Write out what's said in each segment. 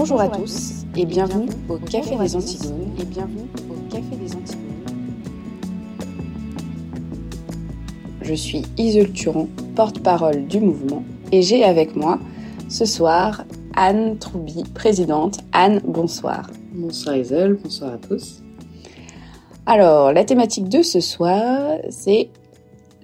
Bonjour à tous et bienvenue au Café des Antigones et bienvenue au Café des Antigones. Je suis Iseul Turon, porte-parole du mouvement et j'ai avec moi ce soir Anne Troubi, présidente. Anne, bonsoir. Bonsoir Isol, bonsoir à tous. Alors, la thématique de ce soir, c'est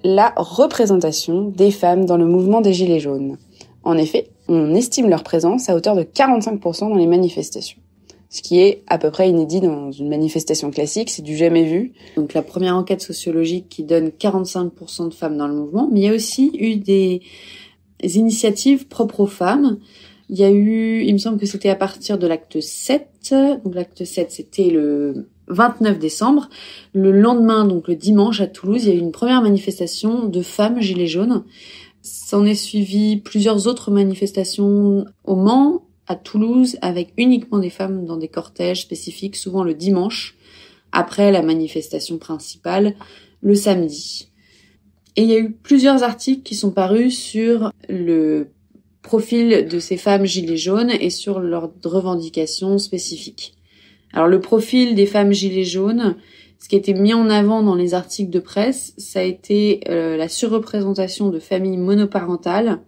la représentation des femmes dans le mouvement des Gilets jaunes. En effet, on estime leur présence à hauteur de 45% dans les manifestations. Ce qui est à peu près inédit dans une manifestation classique, c'est du jamais vu. Donc la première enquête sociologique qui donne 45% de femmes dans le mouvement, mais il y a aussi eu des initiatives propres aux femmes. Il y a eu, il me semble que c'était à partir de l'acte 7. Donc l'acte 7, c'était le 29 décembre. Le lendemain, donc le dimanche à Toulouse, il y a eu une première manifestation de femmes gilets jaunes. S'en est suivi plusieurs autres manifestations au Mans, à Toulouse, avec uniquement des femmes dans des cortèges spécifiques, souvent le dimanche, après la manifestation principale, le samedi. Et il y a eu plusieurs articles qui sont parus sur le profil de ces femmes gilets jaunes et sur leurs revendications spécifiques. Alors le profil des femmes gilets jaunes, ce qui a été mis en avant dans les articles de presse, ça a été euh, la surreprésentation de familles monoparentales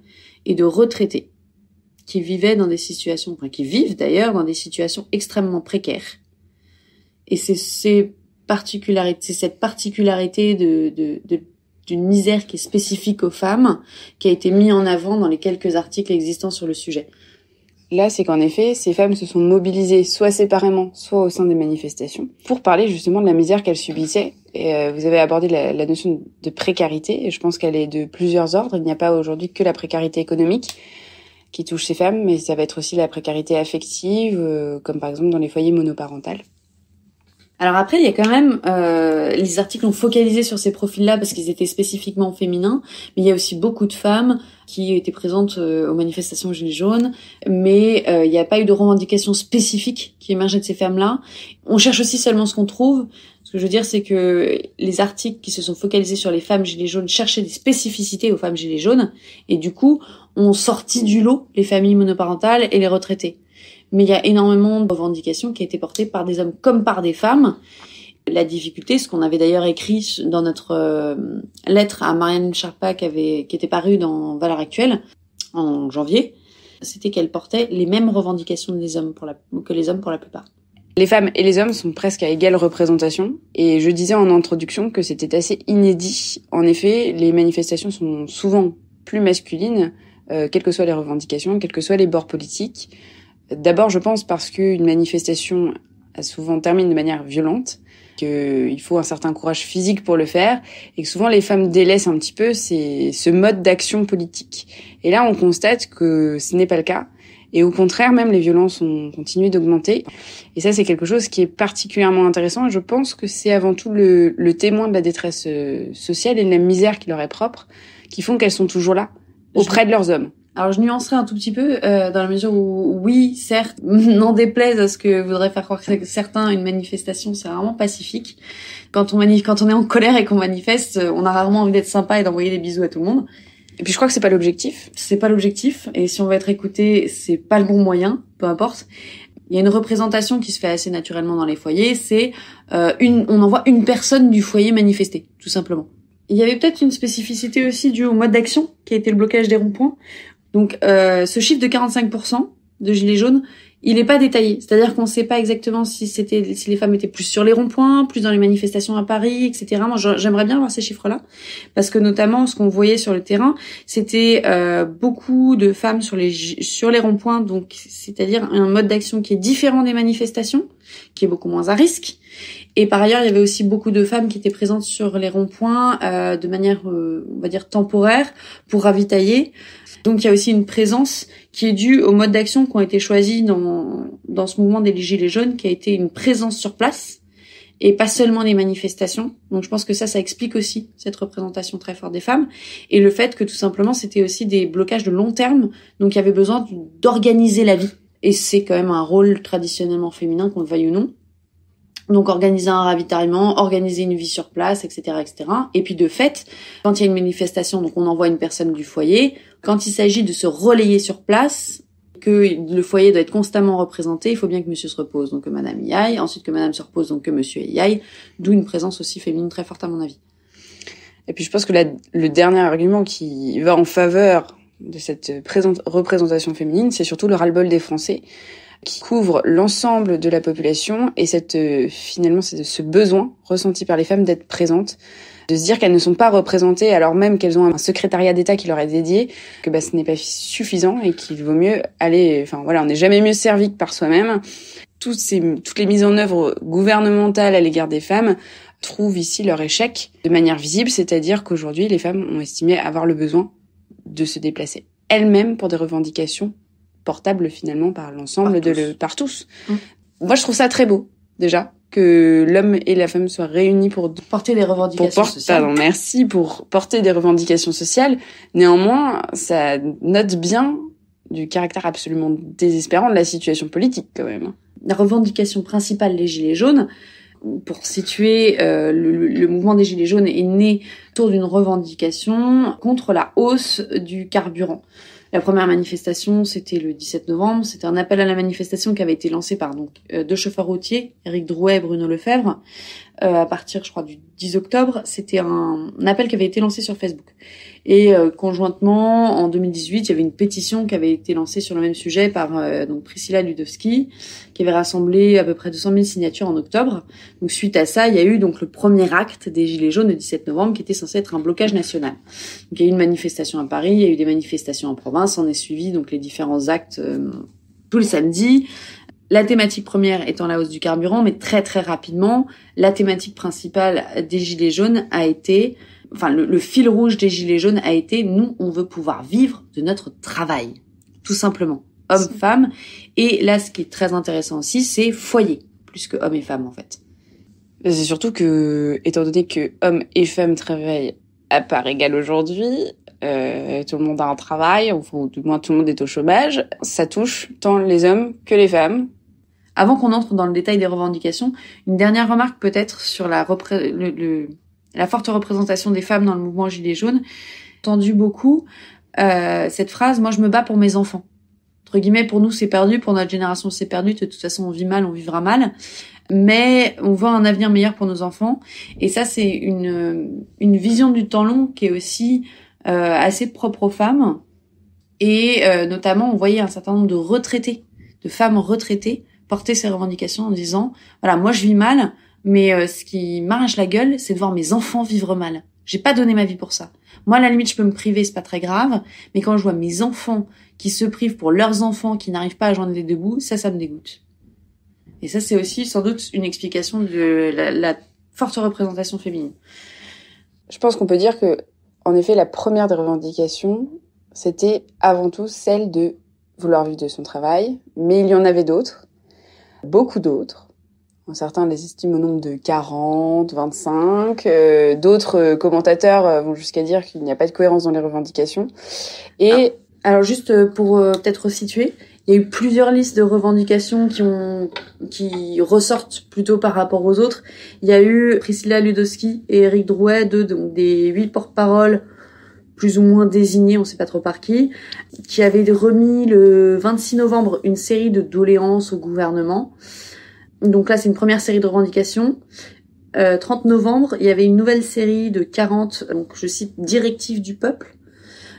et de retraités qui vivaient dans des situations, enfin qui vivent d'ailleurs dans des situations extrêmement précaires. Et c'est ces particularités, cette particularité de, d'une misère qui est spécifique aux femmes, qui a été mis en avant dans les quelques articles existants sur le sujet. Là, c'est qu'en effet, ces femmes se sont mobilisées soit séparément, soit au sein des manifestations, pour parler justement de la misère qu'elles subissaient. Et euh, vous avez abordé la, la, notion de précarité, et je pense qu'elle est de plusieurs ordres. Il n'y a pas aujourd'hui que la précarité économique qui touche ces femmes, mais ça va être aussi la précarité affective, euh, comme par exemple dans les foyers monoparentales. Alors après, il y a quand même euh, les articles ont focalisé sur ces profils-là parce qu'ils étaient spécifiquement féminins, mais il y a aussi beaucoup de femmes qui étaient présentes euh, aux manifestations Gilets jaunes, mais euh, il n'y a pas eu de revendications spécifiques qui émergeaient de ces femmes-là. On cherche aussi seulement ce qu'on trouve. Ce que je veux dire, c'est que les articles qui se sont focalisés sur les femmes Gilets jaunes cherchaient des spécificités aux femmes Gilets jaunes, et du coup, ont sorti du lot les familles monoparentales et les retraités mais il y a énormément de revendications qui ont été portées par des hommes comme par des femmes. La difficulté, ce qu'on avait d'ailleurs écrit dans notre euh, lettre à Marianne Charpa qui, avait, qui était parue dans Valeurs Actuelles en janvier, c'était qu'elle portait les mêmes revendications que les hommes pour la plupart. Les femmes et les hommes sont presque à égale représentation et je disais en introduction que c'était assez inédit. En effet, les manifestations sont souvent plus masculines, euh, quelles que soient les revendications, quels que soient les bords politiques. D'abord, je pense parce qu'une manifestation a souvent termine de manière violente, qu'il faut un certain courage physique pour le faire, et que souvent les femmes délaissent un petit peu ces, ce mode d'action politique. Et là, on constate que ce n'est pas le cas. Et au contraire, même les violences ont continué d'augmenter. Et ça, c'est quelque chose qui est particulièrement intéressant. Et je pense que c'est avant tout le, le, témoin de la détresse euh, sociale et de la misère qui leur est propre, qui font qu'elles sont toujours là, auprès de leurs hommes. Alors je nuancerai un tout petit peu euh, dans la mesure où oui, certes, n'en déplaise à ce que voudraient faire croire certains, une manifestation c'est vraiment pacifique. Quand on manif quand on est en colère et qu'on manifeste, on a rarement envie d'être sympa et d'envoyer des bisous à tout le monde. Et puis je crois que c'est pas l'objectif. C'est pas l'objectif et si on veut être écouté, c'est pas le bon moyen, peu importe. Il y a une représentation qui se fait assez naturellement dans les foyers, c'est euh, une on envoie une personne du foyer manifester, tout simplement. Il y avait peut-être une spécificité aussi due au mode d'action qui a été le blocage des ronds-points donc euh, ce chiffre de 45% de gilets jaunes, il n'est pas détaillé. C'est-à-dire qu'on ne sait pas exactement si c'était si les femmes étaient plus sur les ronds-points, plus dans les manifestations à Paris, etc. Moi, j'aimerais bien voir ces chiffres-là, parce que notamment ce qu'on voyait sur le terrain, c'était euh, beaucoup de femmes sur les sur les ronds-points, donc c'est-à-dire un mode d'action qui est différent des manifestations, qui est beaucoup moins à risque. Et par ailleurs, il y avait aussi beaucoup de femmes qui étaient présentes sur les ronds-points euh, de manière, euh, on va dire, temporaire pour ravitailler. Donc il y a aussi une présence qui est due aux modes d'action qui ont été choisis dans, dans ce mouvement des Gilets jaunes, qui a été une présence sur place et pas seulement les manifestations. Donc je pense que ça, ça explique aussi cette représentation très forte des femmes et le fait que tout simplement c'était aussi des blocages de long terme, donc il y avait besoin d'organiser la vie. Et c'est quand même un rôle traditionnellement féminin, qu'on le veuille ou non. Donc organiser un ravitaillement, organiser une vie sur place, etc., etc. Et puis de fait, quand il y a une manifestation, donc on envoie une personne du foyer. Quand il s'agit de se relayer sur place, que le foyer doit être constamment représenté, il faut bien que monsieur se repose, donc que madame y aille, ensuite que madame se repose, donc que monsieur y aille, d'où une présence aussi féminine très forte à mon avis. Et puis je pense que la, le dernier argument qui va en faveur de cette représentation féminine, c'est surtout le ras-le-bol des Français qui couvre l'ensemble de la population et cette finalement c'est ce besoin ressenti par les femmes d'être présentes de se dire qu'elles ne sont pas représentées alors même qu'elles ont un secrétariat d'État qui leur est dédié, que bah, ce n'est pas suffisant et qu'il vaut mieux aller, enfin voilà, on n'est jamais mieux servi que par soi-même. Toutes, ces, toutes les mises en œuvre gouvernementales à l'égard des femmes trouvent ici leur échec de manière visible, c'est-à-dire qu'aujourd'hui les femmes ont estimé avoir le besoin de se déplacer elles-mêmes pour des revendications portables finalement par l'ensemble de le, par tous. Mmh. Moi je trouve ça très beau déjà que l'homme et la femme soient réunis pour porter des revendications sociales. Pardon, merci pour porter des revendications sociales. Néanmoins, ça note bien du caractère absolument désespérant de la situation politique quand même. La revendication principale des Gilets jaunes, pour situer, euh, le, le, mouvement des Gilets jaunes est né autour d'une revendication contre la hausse du carburant. La première manifestation, c'était le 17 novembre. C'était un appel à la manifestation qui avait été lancé par euh, deux chauffeurs routiers, Eric Drouet et Bruno Lefebvre, euh, à partir, je crois, du 10 octobre. C'était un, appel qui avait été lancé sur Facebook. Et euh, conjointement, en 2018, il y avait une pétition qui avait été lancée sur le même sujet par euh, donc Priscilla Ludowski, qui avait rassemblé à peu près 200 000 signatures en octobre. Donc suite à ça, il y a eu donc le premier acte des Gilets jaunes le 17 novembre, qui était censé être un blocage national. Donc il y a eu une manifestation à Paris, il y a eu des manifestations en province, on est suivi donc les différents actes euh, tous les samedis. La thématique première étant la hausse du carburant, mais très très rapidement, la thématique principale des Gilets jaunes a été enfin le, fil rouge des gilets jaunes a été nous on veut pouvoir vivre de notre travail. Tout simplement. Homme femme et là ce qui est très intéressant aussi c'est foyer plus que homme et femme en fait. C'est surtout que étant donné que hommes et femmes travaillent à part égale aujourd'hui euh, tout le monde a un travail ou du moins tout le monde est au chômage ça touche tant les hommes que les femmes avant qu'on entre dans le détail des revendications une dernière remarque peut-être sur la forte représentation des femmes dans le mouvement Gilets jaunes, entendu beaucoup euh, cette phrase moi je me bats pour mes enfants entre guillemets pour nous c'est perdu pour notre génération c'est perdu. De toute façon on vit mal on vivra mal. Mais on voit un avenir meilleur pour nos enfants. Et ça c'est une une vision du temps long qui est aussi euh, assez propre aux femmes. Et euh, notamment on voyait un certain nombre de retraités de femmes retraitées porter ces revendications en disant voilà moi je vis mal mais euh, ce qui m'arrache la gueule, c'est de voir mes enfants vivre mal. J'ai pas donné ma vie pour ça. Moi, à la limite, je peux me priver, c'est pas très grave. Mais quand je vois mes enfants qui se privent pour leurs enfants, qui n'arrivent pas à joindre les deux bouts, ça, ça me dégoûte. Et ça, c'est aussi sans doute une explication de la, la forte représentation féminine. Je pense qu'on peut dire que, en effet, la première des revendications, c'était avant tout celle de vouloir vivre de son travail, mais il y en avait d'autres, beaucoup d'autres Certains les estiment au nombre de 40, 25. Euh, D'autres euh, commentateurs euh, vont jusqu'à dire qu'il n'y a pas de cohérence dans les revendications. Et ah. alors juste euh, pour peut-être situer, il y a eu plusieurs listes de revendications qui ressortent plutôt par rapport aux autres. Il y a eu Priscilla Ludowski et Eric Drouet, deux donc des huit porte-paroles plus ou moins désignés, on sait pas trop par qui, qui avaient remis le 26 novembre une série de doléances au gouvernement. Donc là, c'est une première série de revendications. Euh, 30 novembre, il y avait une nouvelle série de 40, donc je cite, directives du peuple,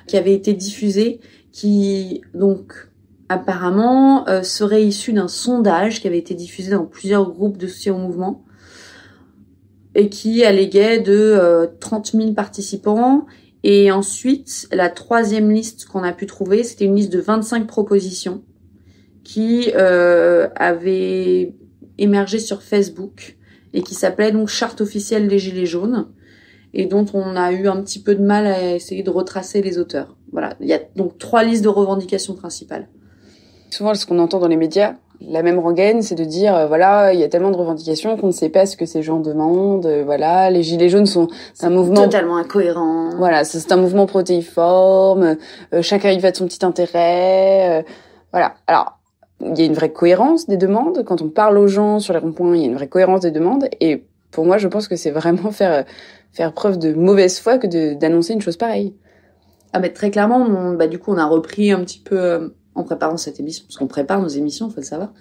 qui avait été diffusée, qui donc apparemment euh, serait issue d'un sondage qui avait été diffusé dans plusieurs groupes de soutien au mouvement et qui alléguait de euh, 30 000 participants. Et ensuite, la troisième liste qu'on a pu trouver, c'était une liste de 25 propositions qui euh, avait émergé sur Facebook et qui s'appelait donc Charte officielle des Gilets jaunes et dont on a eu un petit peu de mal à essayer de retracer les auteurs. Voilà, il y a donc trois listes de revendications principales. Souvent, ce qu'on entend dans les médias, la même rengaine, c'est de dire euh, voilà, il y a tellement de revendications qu'on ne sait pas ce que ces gens demandent. Euh, voilà, les gilets jaunes sont un mouvement totalement incohérent. Voilà, c'est un mouvement protéiforme. Euh, chacun y va de son petit intérêt. voilà. Alors il y a une vraie cohérence des demandes. Quand on parle aux gens sur les ronds-points, il y a une vraie cohérence des demandes. Et pour moi, je pense que c'est vraiment faire, faire preuve de mauvaise foi que d'annoncer une chose pareille. Ah bah très clairement, bah, du coup, on a repris un petit peu, euh, en préparant cette émission, parce qu'on prépare nos émissions, faut le savoir.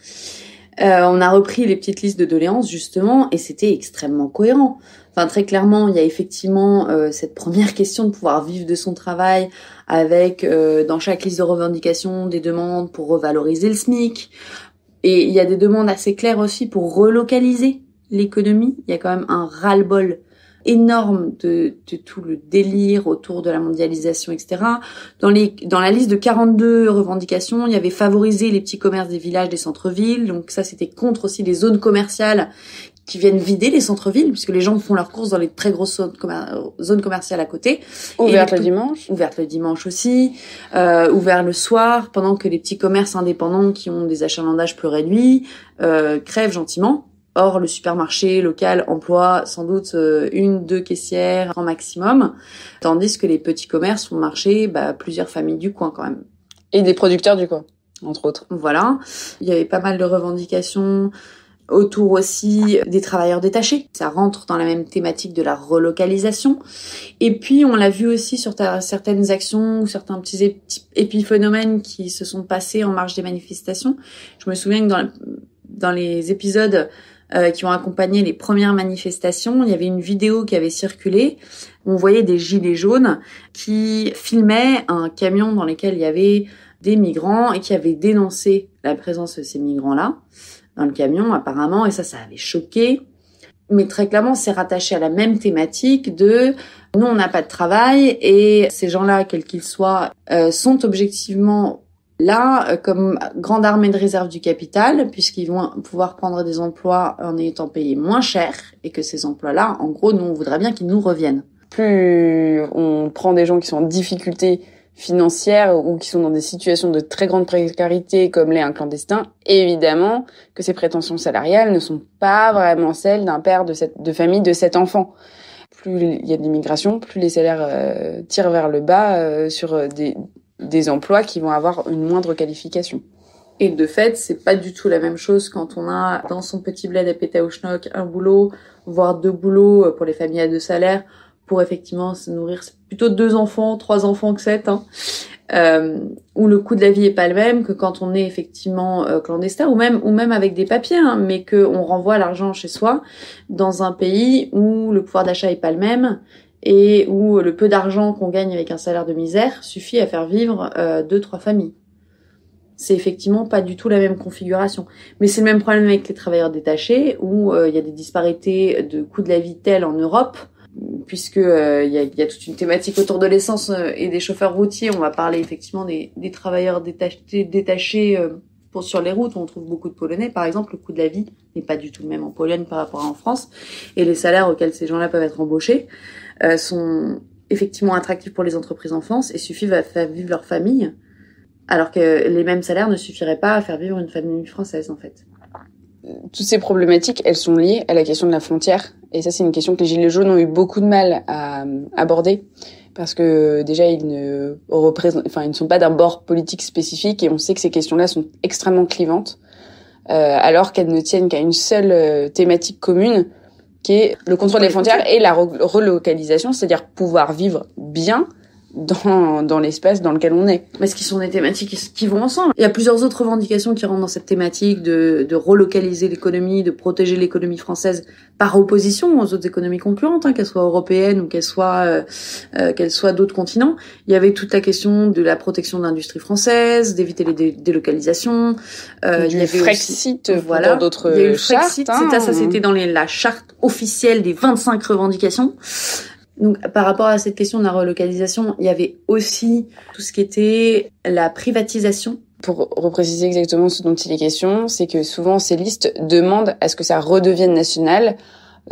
Euh, on a repris les petites listes de doléances justement, et c'était extrêmement cohérent. Enfin, très clairement, il y a effectivement euh, cette première question de pouvoir vivre de son travail, avec euh, dans chaque liste de revendications des demandes pour revaloriser le SMIC. Et il y a des demandes assez claires aussi pour relocaliser l'économie. Il y a quand même un ras-le-bol énorme de, de, tout le délire autour de la mondialisation, etc. Dans, les, dans la liste de 42 revendications, il y avait favoriser les petits commerces des villages, des centres-villes. Donc ça, c'était contre aussi les zones commerciales qui viennent vider les centres-villes, puisque les gens font leurs courses dans les très grosses zones, commerciales à côté. Ouverte le dimanche. Ouverte le dimanche aussi. Euh, ouvert le soir, pendant que les petits commerces indépendants qui ont des achalandages plus réduits euh, crèvent gentiment. Or, le supermarché local emploie sans doute euh, une, deux caissières en maximum, tandis que les petits commerces font marcher bah, plusieurs familles du coin quand même. Et des producteurs du coin, entre autres. Voilà. Il y avait pas mal de revendications autour aussi des travailleurs détachés. Ça rentre dans la même thématique de la relocalisation. Et puis, on l'a vu aussi sur certaines actions ou certains petits épiphénomènes qui se sont passés en marge des manifestations. Je me souviens que dans, dans les épisodes euh, qui ont accompagné les premières manifestations. Il y avait une vidéo qui avait circulé. on voyait des gilets jaunes qui filmaient un camion dans lequel il y avait des migrants et qui avaient dénoncé la présence de ces migrants-là dans le camion apparemment et ça ça avait choqué mais très clairement c'est rattaché à la même thématique de nous on n'a pas de travail et ces gens-là quels qu'ils soient euh, sont objectivement Là, euh, comme grande armée de réserve du capital, puisqu'ils vont pouvoir prendre des emplois en étant payés moins cher, et que ces emplois-là, en gros, nous, on voudrait bien qu'ils nous reviennent. Plus on prend des gens qui sont en difficulté financière ou qui sont dans des situations de très grande précarité comme l'est un clandestin, évidemment que ces prétentions salariales ne sont pas vraiment celles d'un père de, famille de sept enfants. Plus il y a de l'immigration, plus les salaires euh, tirent vers le bas euh, sur des, des emplois qui vont avoir une moindre qualification. Et de fait, c'est pas du tout la même chose quand on a dans son petit bled à Pétaouchnok un boulot, voire deux boulots pour les familles à deux salaires, pour effectivement se nourrir plutôt deux enfants, trois enfants que sept, hein, euh, où le coût de la vie est pas le même que quand on est effectivement euh, clandestin ou même ou même avec des papiers, hein, mais que on renvoie l'argent chez soi dans un pays où le pouvoir d'achat est pas le même et où le peu d'argent qu'on gagne avec un salaire de misère suffit à faire vivre euh, deux trois familles. C'est effectivement pas du tout la même configuration, mais c'est le même problème avec les travailleurs détachés où euh, il y a des disparités de coût de la vie telles en Europe puisque euh, il y, a, y, a, toute une thématique autour de l'essence et des chauffeurs routiers. On va parler effectivement des, des travailleurs détachés, détachés pour, sur les routes où on trouve beaucoup de Polonais. Par exemple, le coût de la vie n'est pas du tout le même en Pologne par rapport à en France et les salaires auxquels ces gens-là peuvent être embauchés euh, sont effectivement attractifs pour les entreprises en France et suffisent à faire vivre leur famille, alors que les mêmes salaires ne suffiraient pas à faire vivre une famille française en fait. Toutes ces problématiques, elles sont liées à la question de la frontière. Et ça, c'est une question que les Gilets jaunes ont eu beaucoup de mal à aborder. Parce que déjà, ils ne représentent, enfin, ils ne sont pas d'un bord politique spécifique et on sait que ces questions-là sont extrêmement clivantes. Euh, alors qu'elles ne tiennent qu'à une seule euh, thématique commune, qui est le contrôle des frontières et la relocalisation, c'est-à-dire pouvoir vivre bien dans, dans l'espace dans lequel on est. Mais ce qui sont des thématiques qui vont ensemble. Il y a plusieurs autres revendications qui rentrent dans cette thématique de, de relocaliser l'économie, de protéger l'économie française par opposition aux autres économies concurrentes, hein, qu'elles soient européennes ou qu'elles soient euh, euh, qu'elles soient d'autres continents. Il y avait toute la question de la protection de l'industrie française, d'éviter les délocalisations. Euh, il y avait Frexit, voilà, d'autres Il y a eu le Frexit, hein. ça, ça c'était dans les, la charte officielle des 25 revendications. Donc, par rapport à cette question de la relocalisation, il y avait aussi tout ce qui était la privatisation. Pour repréciser exactement ce dont il est question, c'est que souvent ces listes demandent à ce que ça redevienne national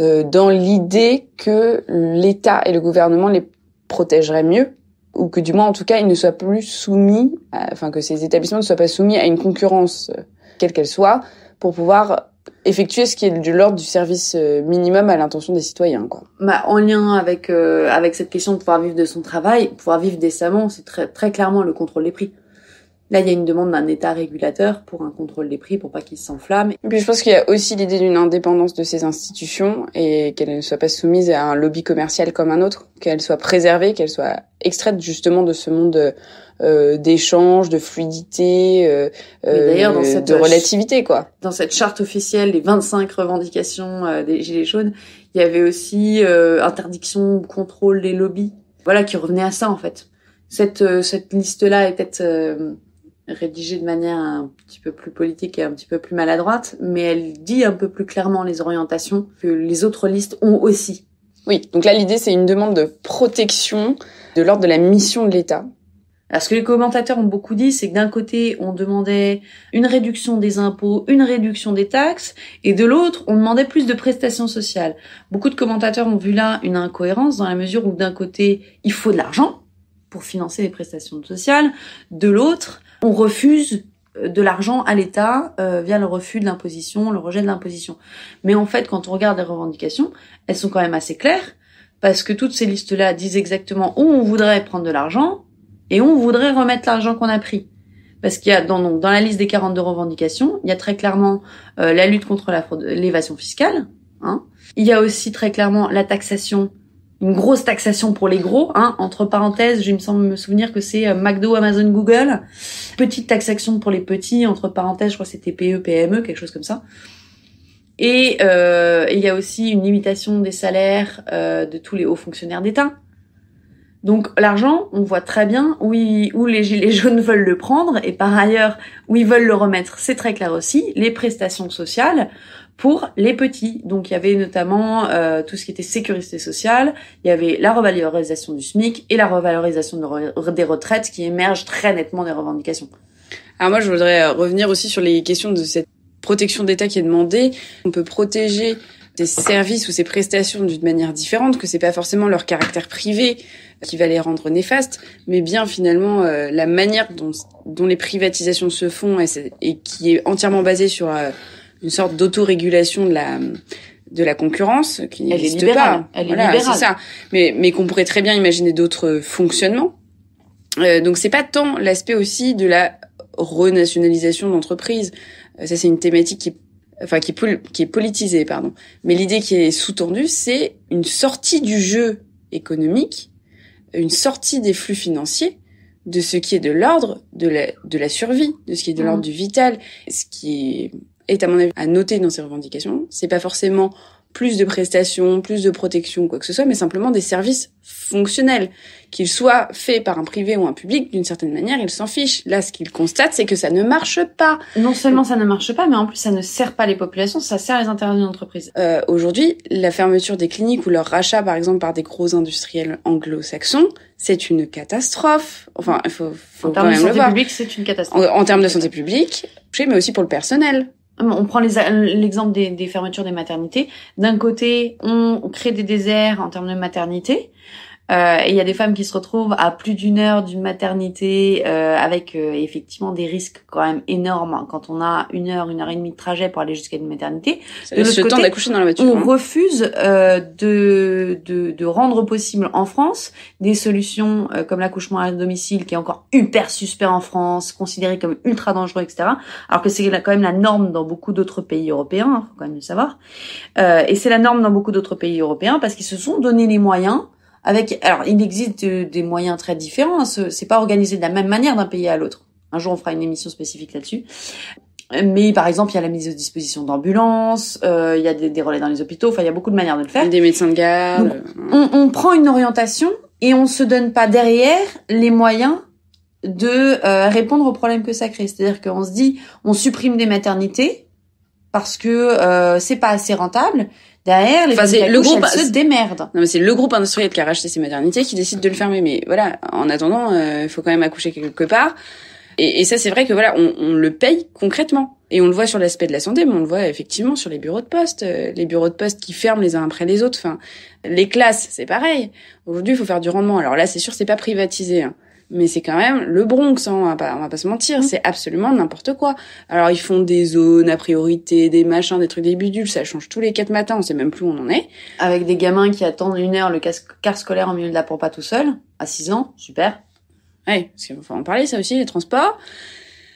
euh, dans l'idée que l'État et le gouvernement les protégeraient mieux ou que du moins en tout cas ils ne soient plus soumis, enfin que ces établissements ne soient pas soumis à une concurrence euh, quelle qu'elle soit pour pouvoir effectuer ce qui est de l'ordre du service euh, minimum à l'intention des citoyens quoi. Bah, en lien avec euh, avec cette question de pouvoir vivre de son travail, pouvoir vivre décemment, c'est très très clairement le contrôle des prix. Là, il y a une demande d'un État régulateur pour un contrôle des prix pour pas qu'ils s'enflamment. Et puis je pense qu'il y a aussi l'idée d'une indépendance de ces institutions et qu'elles ne soient pas soumises à un lobby commercial comme un autre, qu'elles soient préservées, qu'elles soient extraites justement de ce monde euh, d'échange, de fluidité, euh, d'ailleurs dans cette de relativité quoi. Dans cette charte officielle, les 25 revendications des gilets jaunes, il y avait aussi interdiction, contrôle des lobbies. Voilà qui revenait à ça en fait. Cette cette liste là est peut-être rédigée de manière un petit peu plus politique et un petit peu plus maladroite, mais elle dit un peu plus clairement les orientations que les autres listes ont aussi. Oui, donc là l'idée c'est une demande de protection de l'ordre de la mission de l'État. Alors ce que les commentateurs ont beaucoup dit, c'est que d'un côté on demandait une réduction des impôts, une réduction des taxes, et de l'autre on demandait plus de prestations sociales. Beaucoup de commentateurs ont vu là une incohérence dans la mesure où d'un côté il faut de l'argent pour financer les prestations sociales, de l'autre on refuse euh, de l'argent à l'État euh, via le refus de l'imposition, le rejet de l'imposition. Mais en fait, quand on regarde les revendications, elles sont quand même assez claires parce que toutes ces listes-là disent exactement où on voudrait prendre de l'argent et on voudrait remettre l'argent qu'on a pris. Parce qu'il y a dans, dans la liste des 42 revendications, il y a très clairement euh, la lutte contre l'évasion fiscale. Hein. Il y a aussi très clairement la taxation une grosse taxation pour les gros, hein, entre parenthèses, je me semble me souvenir que c'est euh, McDo, Amazon, Google. Petite taxation pour les petits, entre parenthèses, je crois que c'était PE, PME, quelque chose comme ça. Et euh, il y a aussi une limitation des salaires euh, de tous les hauts fonctionnaires d'État. Donc l'argent, on voit très bien où, où les gilets jaunes veulent le prendre et par ailleurs où ils veulent le remettre, c'est très clair aussi. Les prestations sociales, pour les petits. Donc il y avait notamment euh, tout ce qui était sécurité sociale, il y avait la revalorisation du SMIC et la revalorisation des retraites qui émergent très nettement des revendications. Alors moi je voudrais euh, revenir aussi sur les questions de cette protection d'État qui est demandée. On peut protéger des services ou ces prestations d'une manière différente, que c'est pas forcément leur caractère privé qui va les rendre néfastes, mais bien finalement euh, la manière dont, dont les privatisations se font et, et qui est entièrement basée sur une sorte d'autorégulation de la de la concurrence qui n'existe pas. Elle est libérale. c'est ça. Mais mais qu'on pourrait très bien imaginer d'autres fonctionnements. Euh, donc c'est pas tant l'aspect aussi de la renationalisation d'entreprises. Euh, ça c'est une thématique qui enfin qui, qui est politisée pardon. Mais l'idée qui est sous-tendue, c'est une sortie du jeu économique, une sortie des flux financiers de ce qui est de l'ordre de la, de la survie, de ce qui est de l'ordre mmh. du vital, ce qui est est à mon avis à noter dans ces revendications. C'est pas forcément plus de prestations, plus de protection, quoi que ce soit, mais simplement des services fonctionnels. Qu'ils soient faits par un privé ou un public, d'une certaine manière, ils s'en fichent. Là, ce qu'ils constatent, c'est que ça ne marche pas. Non seulement ça ne marche pas, mais en plus ça ne sert pas les populations, ça sert les intérêts d'une entreprise. Euh, Aujourd'hui, la fermeture des cliniques ou leur rachat, par exemple, par des gros industriels anglo-saxons, c'est une catastrophe. Enfin, il faut, faut en termes de santé publique, c'est une catastrophe. En, en termes de santé publique, mais aussi pour le personnel. On prend l'exemple des, fermetures des maternités. D'un côté, on crée des déserts en termes de maternité. Euh, et il y a des femmes qui se retrouvent à plus d'une heure d'une maternité euh, avec euh, effectivement des risques quand même énormes hein, quand on a une heure, une heure et demie de trajet pour aller jusqu'à une maternité. de temps d'accoucher dans la voiture. On hein. refuse euh, de, de, de, rendre possible en France des solutions euh, comme l'accouchement à domicile qui est encore hyper suspect en France, considéré comme ultra dangereux, etc. Alors que c'est quand même la norme dans beaucoup d'autres pays européens, hein, faut quand même le savoir. et c'est la norme dans beaucoup d'autres pays européens parce qu'ils se sont donné les moyens avec, alors, il existe des moyens très différents. Hein, c'est pas organisé de la même manière d'un pays à l'autre. Un jour, on fera une émission spécifique là-dessus. Mais par exemple, il y a la mise à disposition d'ambulances, euh, il y a des, relais dans les hôpitaux. Enfin, il y a beaucoup de manières de le faire. Des médecins de garde. on, on, prend une orientation et on se donne pas derrière les moyens de euh, répondre aux problèmes que ça crée. C'est-à-dire qu'on se dit, on supprime des maternités parce que euh, c'est pas assez rentable. Derrière, les enfin, le groupe se démerde. Non, mais c'est le groupe industriel qui a racheté ces maternités qui décide de le fermer. Mais voilà, en attendant, euh, il faut quand même accoucher quelque part. Et, et ça, c'est vrai que voilà, on, on, le paye concrètement. Et on le voit sur l'aspect de la santé, mais on le voit effectivement sur les bureaux de poste, euh, les bureaux de poste qui ferment les uns après les autres. Enfin, les classes, c'est pareil. Aujourd'hui, il faut faire du rendement. Alors là, c'est sûr, c'est pas privatisé. Hein mais c'est quand même le Bronx, hein, on, va pas, on va pas se mentir, c'est absolument n'importe quoi. Alors ils font des zones à priorité, des machins, des trucs, des bidules, ça change tous les quatre matins, on sait même plus où on en est. Avec des gamins qui attendent une heure le car scolaire en milieu de la pampa tout seul, à 6 ans, super. Ouais, parce qu'il faut en parler, ça aussi, les transports.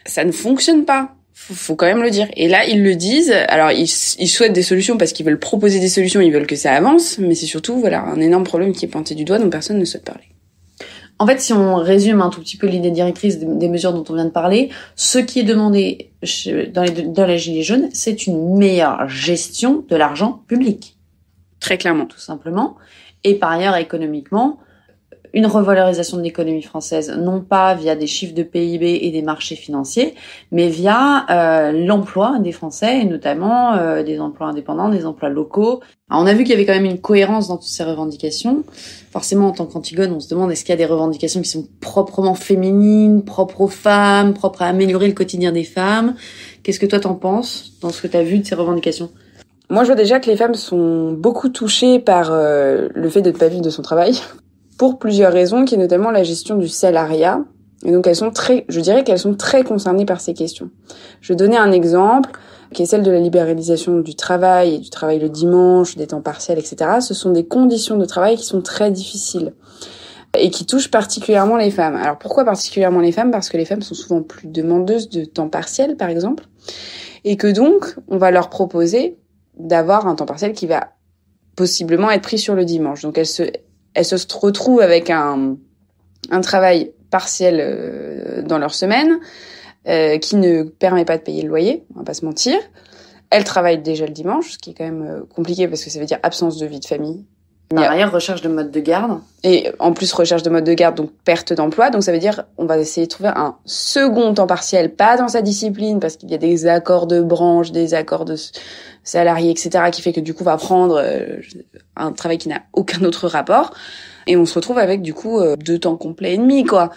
Ça ne fonctionne pas. Faut, faut quand même le dire. Et là, ils le disent. Alors, ils, ils souhaitent des solutions parce qu'ils veulent proposer des solutions, ils veulent que ça avance, mais c'est surtout, voilà, un énorme problème qui est pointé du doigt dont personne ne souhaite parler. En fait, si on résume un tout petit peu l'idée directrice des mesures dont on vient de parler, ce qui est demandé dans les, dans les Gilets jaunes, c'est une meilleure gestion de l'argent public. Très clairement. Tout simplement. Et par ailleurs, économiquement, une revalorisation de l'économie française, non pas via des chiffres de PIB et des marchés financiers, mais via euh, l'emploi des Français, et notamment euh, des emplois indépendants, des emplois locaux. on a vu qu'il y avait quand même une cohérence dans toutes ces revendications. Forcément, en tant qu'Antigone, on se demande est-ce qu'il y a des revendications qui sont proprement féminines, propres aux femmes, propres à améliorer le quotidien des femmes? Qu'est-ce que toi t'en penses dans ce que tu as vu de ces revendications? Moi, je vois déjà que les femmes sont beaucoup touchées par euh, le fait de ne pas vivre de son travail pour plusieurs raisons, qui est notamment la gestion du salariat. Et donc elles sont très, je dirais qu'elles sont très concernées par ces questions. Je vais donner un exemple, qui est celle de la libéralisation du travail et du travail le dimanche, des temps partiels, etc. Ce sont des conditions de travail qui sont très difficiles et qui touchent particulièrement les femmes. Alors pourquoi particulièrement les femmes? Parce que les femmes sont souvent plus demandeuses de temps partiel, par exemple, et que donc on va leur proposer d'avoir un temps partiel qui va possiblement être pris sur le dimanche. Donc elles se, elles se retrouvent avec un, travail partiel euh, dans leur semaine euh, qui ne permet pas de payer le loyer, on va pas se mentir. Elles travaillent déjà le dimanche, ce qui est quand même euh, compliqué parce que ça veut dire absence de vie de famille. Par ailleurs, recherche de mode de garde. Et en plus, recherche de mode de garde, donc perte d'emploi. Donc ça veut dire, on va essayer de trouver un second temps partiel, pas dans sa discipline, parce qu'il y a des accords de branche, des accords de salariés, etc., qui fait que du coup, on va prendre un travail qui n'a aucun autre rapport. Et on se retrouve avec du coup euh, deux temps complets et demi, quoi,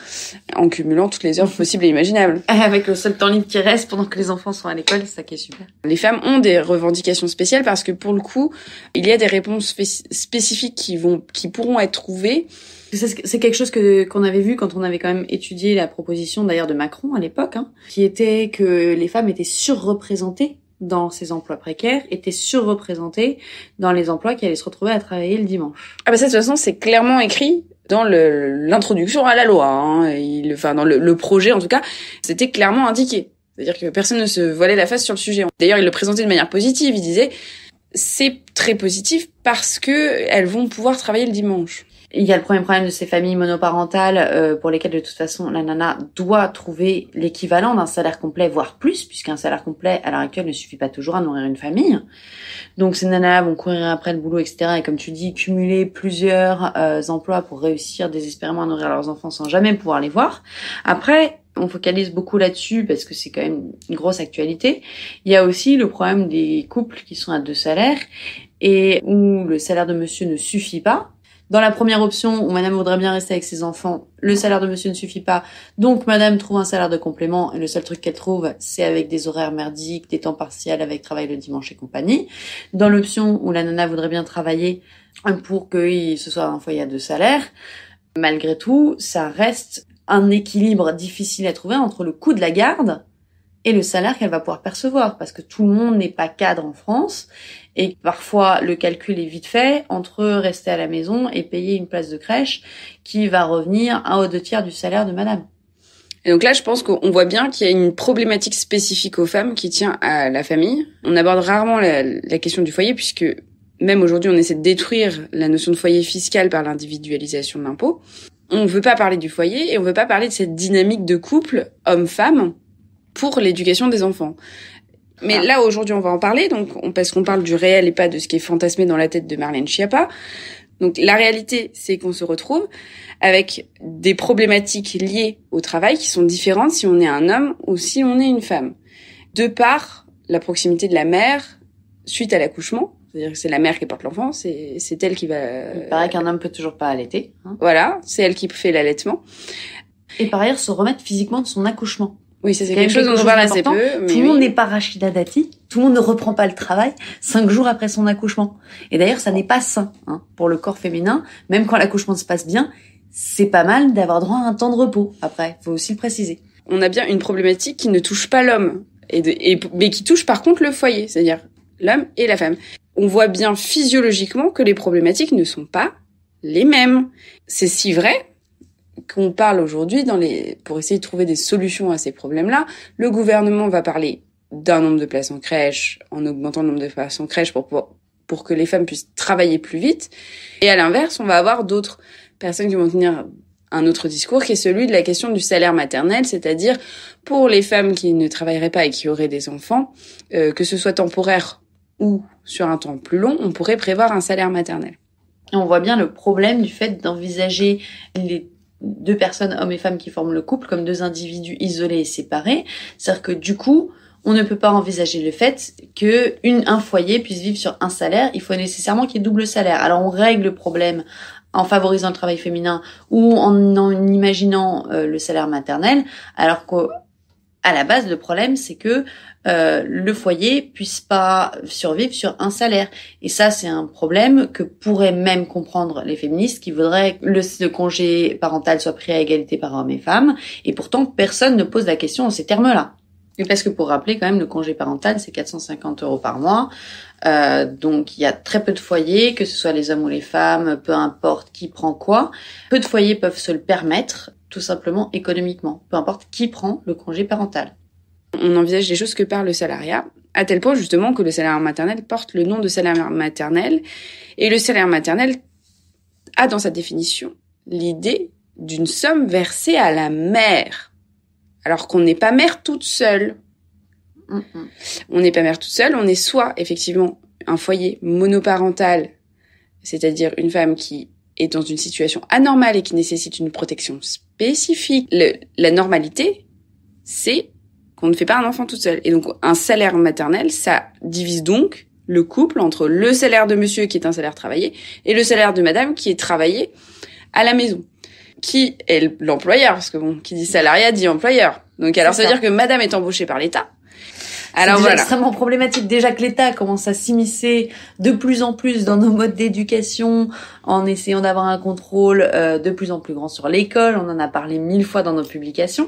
en cumulant toutes les heures possibles et imaginables. Avec le seul temps libre qui reste pendant que les enfants sont à l'école, c'est ça qui est super. Les femmes ont des revendications spéciales parce que pour le coup, il y a des réponses spécifiques qui vont, qui pourront être trouvées. C'est quelque chose que qu'on avait vu quand on avait quand même étudié la proposition d'ailleurs de Macron à l'époque, hein, qui était que les femmes étaient surreprésentées dans ces emplois précaires étaient surreprésentés dans les emplois qui allaient se retrouver à travailler le dimanche. Ah bah ça, de toute façon, c'est clairement écrit dans l'introduction à la loi. Hein. Il, enfin, dans le, le, projet, en tout cas, c'était clairement indiqué. C'est-à-dire que personne ne se voilait la face sur le sujet. D'ailleurs, il le présentait de manière positive. Il disait, c'est très positif parce que elles vont pouvoir travailler le dimanche. Il y a le premier problème de ces familles monoparentales euh, pour lesquelles de toute façon la nana doit trouver l'équivalent d'un salaire complet, voire plus, puisqu'un salaire complet à l'heure actuelle ne suffit pas toujours à nourrir une famille. Donc ces nanas vont courir après le boulot, etc. Et comme tu dis, cumuler plusieurs euh, emplois pour réussir désespérément à nourrir leurs enfants sans jamais pouvoir les voir. Après, on focalise beaucoup là-dessus parce que c'est quand même une grosse actualité. Il y a aussi le problème des couples qui sont à deux salaires et où le salaire de monsieur ne suffit pas dans la première option, où madame voudrait bien rester avec ses enfants, le salaire de monsieur ne suffit pas, donc madame trouve un salaire de complément, et le seul truc qu'elle trouve, c'est avec des horaires merdiques, des temps partiels avec travail le dimanche et compagnie. Dans l'option où la nana voudrait bien travailler pour que ce soit un foyer à deux salaires, malgré tout, ça reste un équilibre difficile à trouver entre le coût de la garde et le salaire qu'elle va pouvoir percevoir, parce que tout le monde n'est pas cadre en France, et parfois le calcul est vite fait entre rester à la maison et payer une place de crèche qui va revenir à haut deux tiers du salaire de madame. Et donc là, je pense qu'on voit bien qu'il y a une problématique spécifique aux femmes qui tient à la famille. On aborde rarement la, la question du foyer puisque même aujourd'hui, on essaie de détruire la notion de foyer fiscal par l'individualisation de l'impôt. On ne veut pas parler du foyer et on ne veut pas parler de cette dynamique de couple homme-femme pour l'éducation des enfants. Mais ah. là, aujourd'hui, on va en parler, donc parce qu'on parle du réel et pas de ce qui est fantasmé dans la tête de Marlène Schiappa. Donc la réalité, c'est qu'on se retrouve avec des problématiques liées au travail qui sont différentes si on est un homme ou si on est une femme. De par la proximité de la mère suite à l'accouchement, c'est-à-dire que c'est la mère qui porte l'enfant, c'est c'est elle qui va. Il paraît qu'un homme peut toujours pas allaiter. Hein. Voilà, c'est elle qui fait l'allaitement. Et par ailleurs, se remettre physiquement de son accouchement. Oui, c'est quelque chose dont on parle assez peu. tout le monde n'est pas Rachida Dati. Tout le monde ne reprend pas le travail cinq jours après son accouchement. Et d'ailleurs, ça n'est pas sain hein, pour le corps féminin. Même quand l'accouchement se passe bien, c'est pas mal d'avoir droit à un temps de repos. Après, faut aussi le préciser. On a bien une problématique qui ne touche pas l'homme, et, et mais qui touche par contre le foyer, c'est-à-dire l'homme et la femme. On voit bien physiologiquement que les problématiques ne sont pas les mêmes. C'est si vrai qu'on parle aujourd'hui dans les pour essayer de trouver des solutions à ces problèmes-là. Le gouvernement va parler d'un nombre de places en crèche, en augmentant le nombre de places en crèche pour pour que les femmes puissent travailler plus vite. Et à l'inverse, on va avoir d'autres personnes qui vont tenir un autre discours qui est celui de la question du salaire maternel, c'est-à-dire pour les femmes qui ne travailleraient pas et qui auraient des enfants, euh, que ce soit temporaire ou sur un temps plus long, on pourrait prévoir un salaire maternel. On voit bien le problème du fait d'envisager les deux personnes, hommes et femmes, qui forment le couple comme deux individus isolés et séparés. C'est-à-dire que du coup, on ne peut pas envisager le fait que un foyer puisse vivre sur un salaire. Il faut nécessairement qu'il y ait double salaire. Alors on règle le problème en favorisant le travail féminin ou en, en imaginant euh, le salaire maternel, alors qu'à la base le problème c'est que euh, le foyer puisse pas survivre sur un salaire. Et ça, c'est un problème que pourraient même comprendre les féministes qui voudraient que le, congé parental soit pris à égalité par hommes et femmes. Et pourtant, personne ne pose la question en ces termes-là. Et parce que pour rappeler quand même, le congé parental, c'est 450 euros par mois. Euh, donc il y a très peu de foyers, que ce soit les hommes ou les femmes, peu importe qui prend quoi. Peu de foyers peuvent se le permettre, tout simplement économiquement, peu importe qui prend le congé parental. On envisage des choses que par le salariat, à tel point justement que le salaire maternel porte le nom de salaire maternel. Et le salaire maternel a dans sa définition l'idée d'une somme versée à la mère alors qu'on n'est pas mère toute seule. On n'est pas mère toute seule, on est soit effectivement un foyer monoparental, c'est-à-dire une femme qui est dans une situation anormale et qui nécessite une protection spécifique. la normalité, c'est qu'on ne fait pas un enfant toute seule. Et donc un salaire maternel, ça divise donc le couple entre le salaire de monsieur qui est un salaire travaillé et le salaire de madame qui est travaillé à la maison qui est l'employeur Parce que bon, qui dit salariat dit employeur. Donc alors ça veut dire que madame est embauchée par l'État. Alors voilà. C'est extrêmement problématique déjà que l'État commence à s'immiscer de plus en plus dans nos modes d'éducation en essayant d'avoir un contrôle euh, de plus en plus grand sur l'école. On en a parlé mille fois dans nos publications.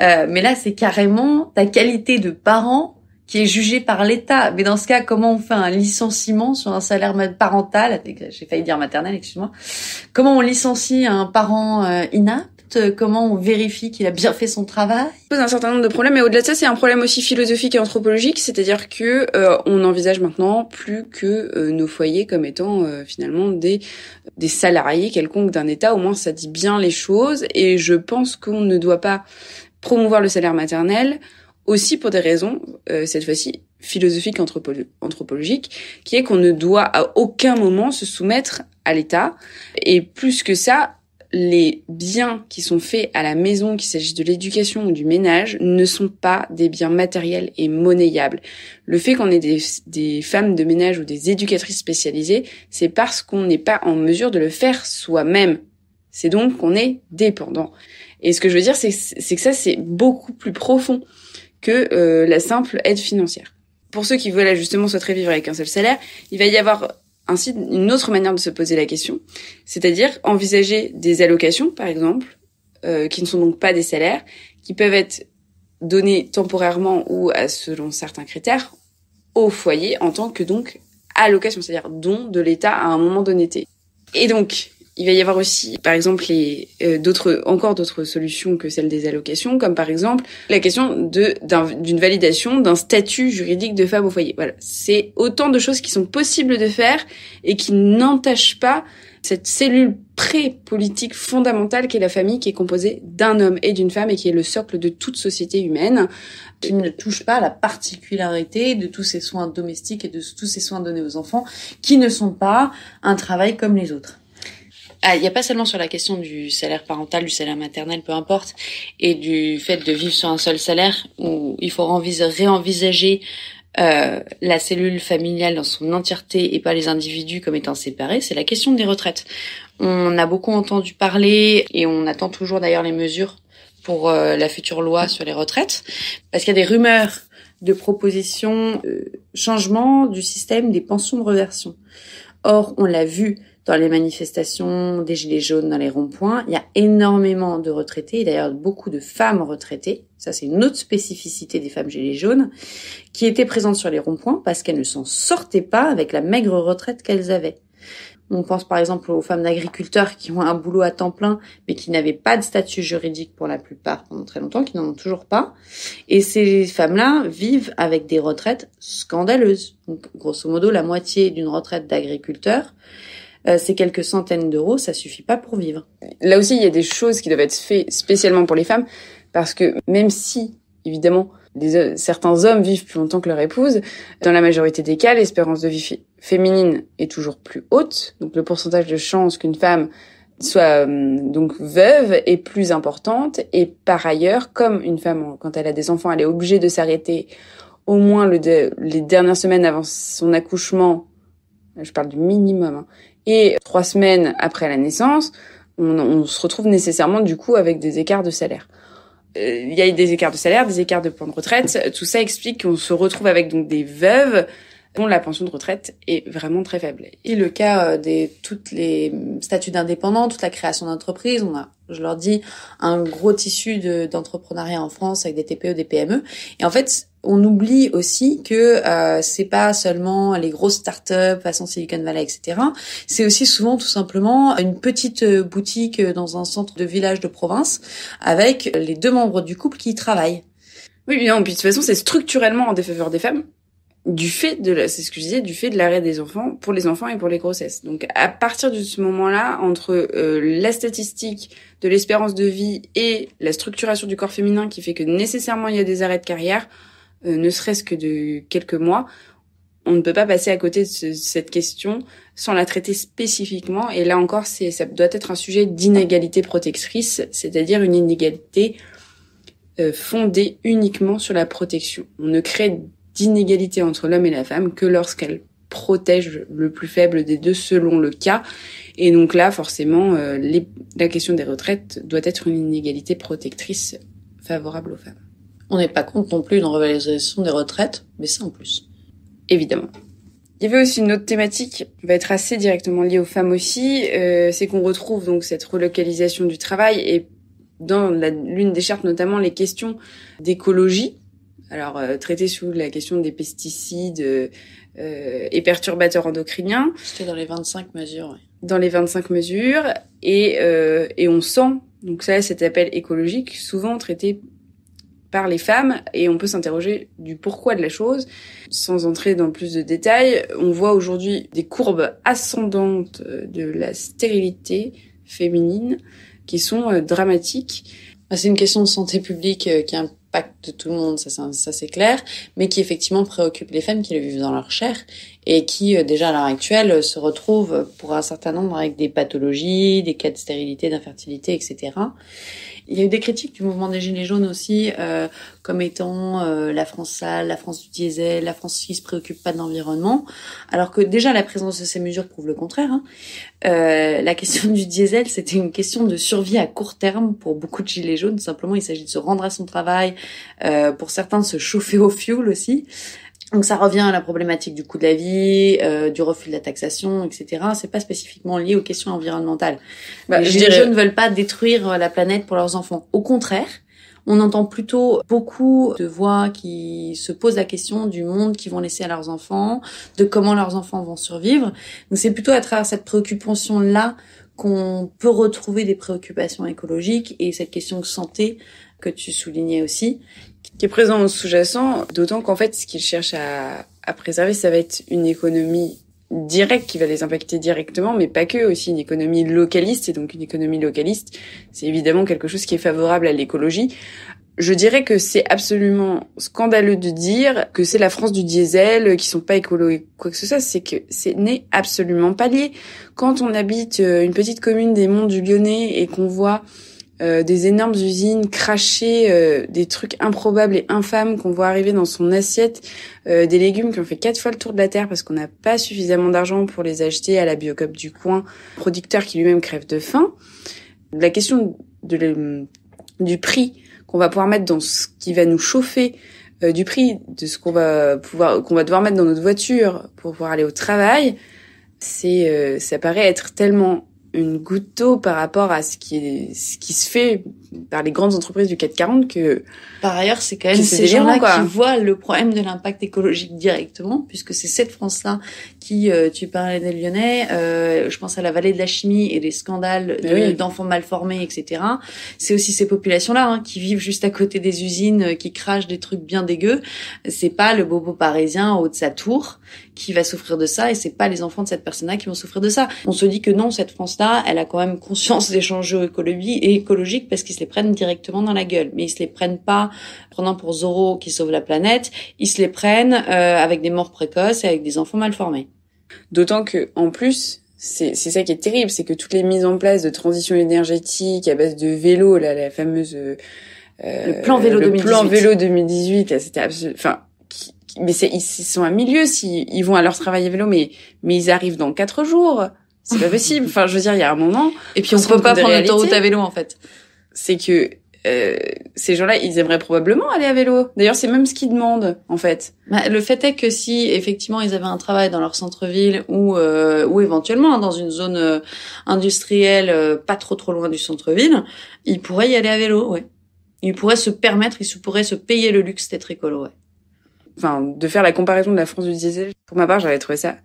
Euh, mais là, c'est carrément ta qualité de parent qui est jugé par l'État. Mais dans ce cas, comment on fait un licenciement sur un salaire parental? J'ai failli dire maternel, excuse-moi. Comment on licencie un parent euh, inapte Comment on vérifie qu'il a bien fait son travail pose un certain nombre de problèmes, mais au-delà de ça, c'est un problème aussi philosophique et anthropologique, c'est-à-dire que euh, on envisage maintenant plus que euh, nos foyers comme étant finalement des des salariés quelconques d'un État. Au moins, ça dit bien les choses, et je pense qu'on ne doit pas promouvoir le salaire maternel aussi pour des raisons, euh, cette fois-ci philosophiques anthropologiques, qui est qu'on ne doit à aucun moment se soumettre à l'État. Et plus que ça, les biens qui sont faits à la maison, qu'il s'agisse de l'éducation ou du ménage, ne sont pas des biens matériels et monnayables. Le fait qu'on ait des, femmes de ménage ou des éducatrices spécialisées, c'est parce qu'on n'est pas en mesure de le faire soi-même. C'est donc qu'on est dépendant. Et ce que je veux dire, c'est que ça, c'est beaucoup plus profond que euh, la simple aide financière. Pour ceux qui veulent justement souhaiter vivre avec un seul salaire, il va y avoir ainsi une autre manière de se poser la question, c'est-à-dire envisager des allocations, par exemple, euh, qui ne sont donc pas des salaires, qui peuvent être données temporairement ou selon certains critères au foyer en tant que donc allocation, c'est-à-dire don de l'État à un moment donné. Et donc, il va y avoir aussi, par exemple, les euh, d'autres encore d'autres solutions que celles des allocations, comme par exemple la question de d'une validation d'un statut juridique de femme au foyer. Voilà, c'est autant de choses qui sont possibles de faire et qui n'entachent pas cette cellule pré-politique fondamentale qu'est la famille, qui est composée d'un homme et d'une femme et qui est le socle de toute société humaine. Qui ne touche pas à la particularité de tous ces soins domestiques et de tous ces soins donnés aux enfants, qui ne sont pas un travail comme les autres. Ah, il n'y a pas seulement sur la question du salaire parental, du salaire maternel, peu importe, et du fait de vivre sur un seul salaire, où il faut réenvisager euh, la cellule familiale dans son entièreté et pas les individus comme étant séparés, c'est la question des retraites. On a beaucoup entendu parler, et on attend toujours d'ailleurs les mesures pour euh, la future loi sur les retraites, parce qu'il y a des rumeurs de propositions, de changement du système des pensions de reversion. Or, on l'a vu dans les manifestations des Gilets jaunes, dans les ronds-points. Il y a énormément de retraités, d'ailleurs beaucoup de femmes retraitées, ça c'est une autre spécificité des femmes Gilets jaunes, qui étaient présentes sur les ronds-points parce qu'elles ne s'en sortaient pas avec la maigre retraite qu'elles avaient. On pense par exemple aux femmes d'agriculteurs qui ont un boulot à temps plein, mais qui n'avaient pas de statut juridique pour la plupart pendant très longtemps, qui n'en ont toujours pas. Et ces femmes-là vivent avec des retraites scandaleuses. Donc, grosso modo, la moitié d'une retraite d'agriculteur euh, ces quelques centaines d'euros, ça suffit pas pour vivre. Là aussi, il y a des choses qui doivent être faites spécialement pour les femmes, parce que même si, évidemment, certains hommes vivent plus longtemps que leur épouse, dans la majorité des cas, l'espérance de vie féminine est toujours plus haute, donc le pourcentage de chances qu'une femme soit euh, donc veuve est plus importante et par ailleurs comme une femme quand elle a des enfants elle est obligée de s'arrêter au moins le les dernières semaines avant son accouchement je parle du minimum hein, et trois semaines après la naissance on, on, se retrouve nécessairement du coup avec des écarts de salaire euh, il y a des écarts de salaire des écarts de point de retraite tout ça explique qu'on se retrouve avec donc des veuves dont la pension de retraite est vraiment très faible. Et le cas euh, des toutes les statuts d'indépendants, toute la création d'entreprises, on a, je leur dis, un gros tissu d'entrepreneuriat en France avec des TPE, des PME. Et en fait, on oublie aussi que euh, c'est pas seulement les grosses startups façon Silicon Valley, etc. C'est aussi souvent tout simplement une petite boutique dans un centre de village de province avec les deux membres du couple qui y travaillent. Oui, non, puis de toute façon, c'est structurellement en défaveur des femmes du fait de c'est ce que je disais, du fait de l'arrêt des enfants pour les enfants et pour les grossesses. Donc à partir de ce moment-là, entre euh, la statistique de l'espérance de vie et la structuration du corps féminin qui fait que nécessairement il y a des arrêts de carrière, euh, ne serait-ce que de quelques mois, on ne peut pas passer à côté de cette question sans la traiter spécifiquement. Et là encore, c'est, ça doit être un sujet d'inégalité protectrice, c'est-à-dire une inégalité euh, fondée uniquement sur la protection. On ne crée d'inégalité entre l'homme et la femme que lorsqu'elle protège le plus faible des deux selon le cas. Et donc là, forcément, euh, la question des retraites doit être une inégalité protectrice favorable aux femmes. On n'est pas contre non plus d'une revalorisation des retraites, mais ça en plus. Évidemment. Il y avait aussi une autre thématique qui va être assez directement liée aux femmes aussi, euh, c'est qu'on retrouve donc cette relocalisation du travail et dans l'une des chartes notamment les questions d'écologie alors, euh, traité sous la question des pesticides euh, et perturbateurs endocriniens. C'était dans les 25 mesures, oui. Dans les 25 mesures. Et, euh, et on sent, donc ça, cet appel écologique, souvent traité par les femmes, et on peut s'interroger du pourquoi de la chose. Sans entrer dans plus de détails, on voit aujourd'hui des courbes ascendantes de la stérilité féminine qui sont dramatiques. Bah, c'est une question de santé publique qui est de tout le monde, ça, c'est clair, mais qui effectivement préoccupe les femmes qui le vivent dans leur chair et qui euh, déjà à l'heure actuelle se retrouvent pour un certain nombre avec des pathologies, des cas de stérilité, d'infertilité, etc. Il y a eu des critiques du mouvement des Gilets jaunes aussi, euh, comme étant euh, la France sale, la France du diesel, la France qui se préoccupe pas de l'environnement, alors que déjà la présence de ces mesures prouve le contraire. Hein. Euh, la question du diesel, c'était une question de survie à court terme pour beaucoup de Gilets jaunes. Simplement, il s'agit de se rendre à son travail, pour certains de se chauffer au fioul aussi. Donc ça revient à la problématique du coût de la vie, euh, du refus de la taxation, etc. C'est pas spécifiquement lié aux questions environnementales. Bah, les jeunes ne veulent pas détruire la planète pour leurs enfants. Au contraire, on entend plutôt beaucoup de voix qui se posent la question du monde qu'ils vont laisser à leurs enfants, de comment leurs enfants vont survivre. Donc c'est plutôt à travers cette préoccupation-là qu'on peut retrouver des préoccupations écologiques et cette question de santé que tu soulignais aussi, qui est présent sous-jacent, d'autant qu'en fait, ce qu'ils cherchent à, à préserver, ça va être une économie directe qui va les impacter directement, mais pas que, aussi une économie localiste. Et donc une économie localiste, c'est évidemment quelque chose qui est favorable à l'écologie. Je dirais que c'est absolument scandaleux de dire que c'est la France du diesel, qui sont pas écologiques, quoi que ce soit. C'est que c'est n'est absolument pas lié. Quand on habite euh, une petite commune des Monts du Lyonnais et qu'on voit euh, des énormes usines cracher euh, des trucs improbables et infâmes qu'on voit arriver dans son assiette, euh, des légumes qui ont fait quatre fois le tour de la terre parce qu'on n'a pas suffisamment d'argent pour les acheter à la biocop du coin, producteur qui lui-même crève de faim. La question de du prix qu'on va pouvoir mettre dans ce qui va nous chauffer, du prix de ce qu'on va pouvoir qu'on va devoir mettre dans notre voiture pour pouvoir aller au travail, c'est ça paraît être tellement une goutte d'eau par rapport à ce qui ce qui se fait par les grandes entreprises du CAC 40 que par ailleurs c'est quand même ces gens-là qui voient le problème de l'impact écologique directement puisque c'est cette France-là qui, euh, tu parlais des Lyonnais, euh, je pense à la vallée de la chimie et des scandales oui. d'enfants mal formés, etc. C'est aussi ces populations-là hein, qui vivent juste à côté des usines, euh, qui crachent des trucs bien dégueux. C'est pas le bobo parisien au haut de sa tour qui va souffrir de ça, et c'est pas les enfants de cette personne-là qui vont souffrir de ça. On se dit que non, cette France-là, elle a quand même conscience des et écologiques parce qu'ils se les prennent directement dans la gueule. Mais ils se les prennent pas prenant pour Zorro qui sauve la planète, ils se les prennent euh, avec des morts précoces et avec des enfants mal formés. D'autant que, en plus, c'est c'est ça qui est terrible, c'est que toutes les mises en place de transition énergétique à base de vélo, là, la fameuse euh, Le plan vélo le 2018. plan vélo 2018, là, c'était absolu- enfin, qui- qui- mais c'est ils sont à milieu s'ils ils vont à leur travail à vélo, mais mais ils arrivent dans quatre jours. C'est pas possible. Enfin, je veux dire, il y a un moment, Et puis on se peut pas prendre l'autoroute à vélo en fait. C'est que euh, ces gens-là, ils aimeraient probablement aller à vélo. D'ailleurs, c'est même ce qu'ils demandent, en fait. Bah, le fait est que si effectivement ils avaient un travail dans leur centre-ville ou euh, ou éventuellement dans une zone euh, industrielle euh, pas trop trop loin du centre-ville, ils pourraient y aller à vélo, ouais. Ils pourraient se permettre, ils se pourraient se payer le luxe d'être écolo, ouais. Enfin, de faire la comparaison de la France du diesel. Pour ma part, j'avais trouvé ça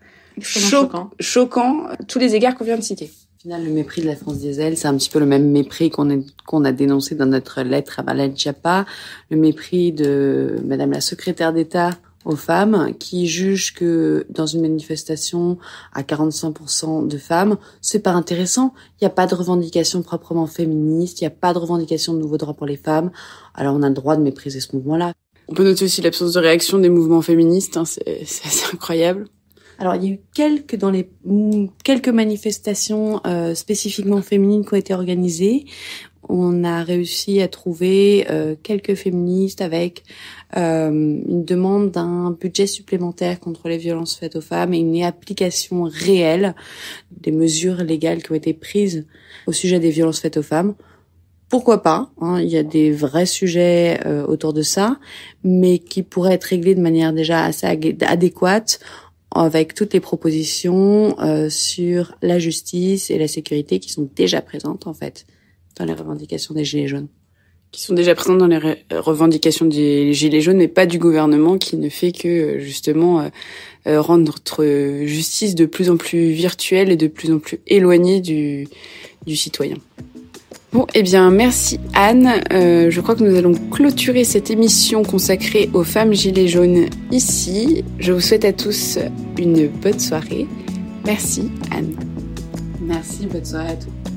choquant. choquant, tous les égards qu'on vient de citer. Final, le mépris de la France diesel, c'est un petit peu le même mépris qu'on a, dénoncé dans notre lettre à Malène Chiappa, le mépris de Madame la secrétaire d'État aux femmes qui juge que dans une manifestation à 45% de femmes, c'est pas intéressant. Il n'y a pas de revendication proprement féministe, il n'y a pas de revendication de nouveaux droits pour les femmes. Alors on a le droit de mépriser ce mouvement-là. On peut noter aussi l'absence de réaction des mouvements féministes, hein, c'est incroyable. Alors, il y a eu quelques dans les mm, quelques manifestations euh, spécifiquement féminines qui ont été organisées. On a réussi à trouver euh, quelques féministes avec euh, une demande d'un budget supplémentaire contre les violences faites aux femmes et une application réelle des mesures légales qui ont été prises au sujet des violences faites aux femmes. Pourquoi pas hein, Il y a des vrais sujets euh, autour de ça, mais qui pourraient être réglés de manière déjà assez adéquate avec toutes les propositions euh, sur la justice et la sécurité qui sont déjà présentes en fait dans les revendications des Gilets jaunes. Qui sont déjà présentes dans les re- revendications des Gilets jaunes, mais pas du gouvernement qui ne fait que, justement, euh, euh, rendre notre justice de plus en plus virtuelle et de plus en plus éloignée du, du citoyen. Bon, eh bien, merci Anne. Euh, je crois que nous allons clôturer cette émission consacrée aux femmes gilets jaunes ici. Je vous souhaite à tous une bonne soirée. Merci Anne. Merci, bonne soirée à tous.